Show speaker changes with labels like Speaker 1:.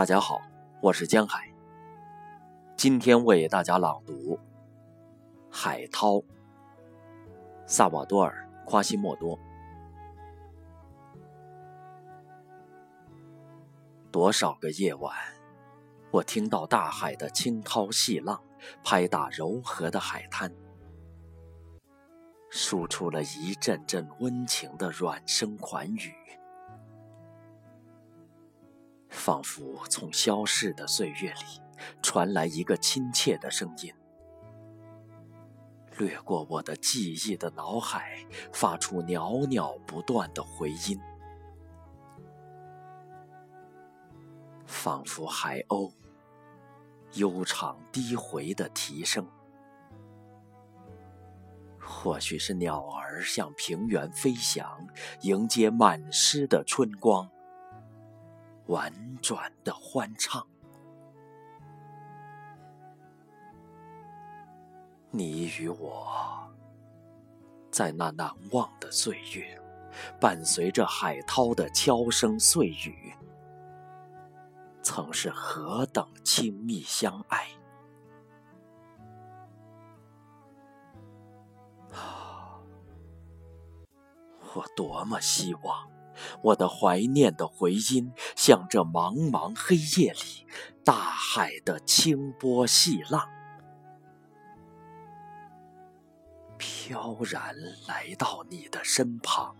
Speaker 1: 大家好，我是江海。今天为大家朗读《海涛》，萨瓦多尔·夸西莫多。多少个夜晚，我听到大海的轻涛细浪拍打柔和的海滩，输出了一阵阵温情的软声款语。仿佛从消逝的岁月里传来一个亲切的声音，掠过我的记忆的脑海，发出袅袅不断的回音，仿佛海鸥悠长低回的啼声。或许是鸟儿向平原飞翔，迎接满诗的春光。婉转的欢唱，你与我，在那难忘的岁月，伴随着海涛的悄声碎语，曾是何等亲密相爱！我多么希望。我的怀念的回音，像这茫茫黑夜里大海的清波细浪，飘然来到你的身旁。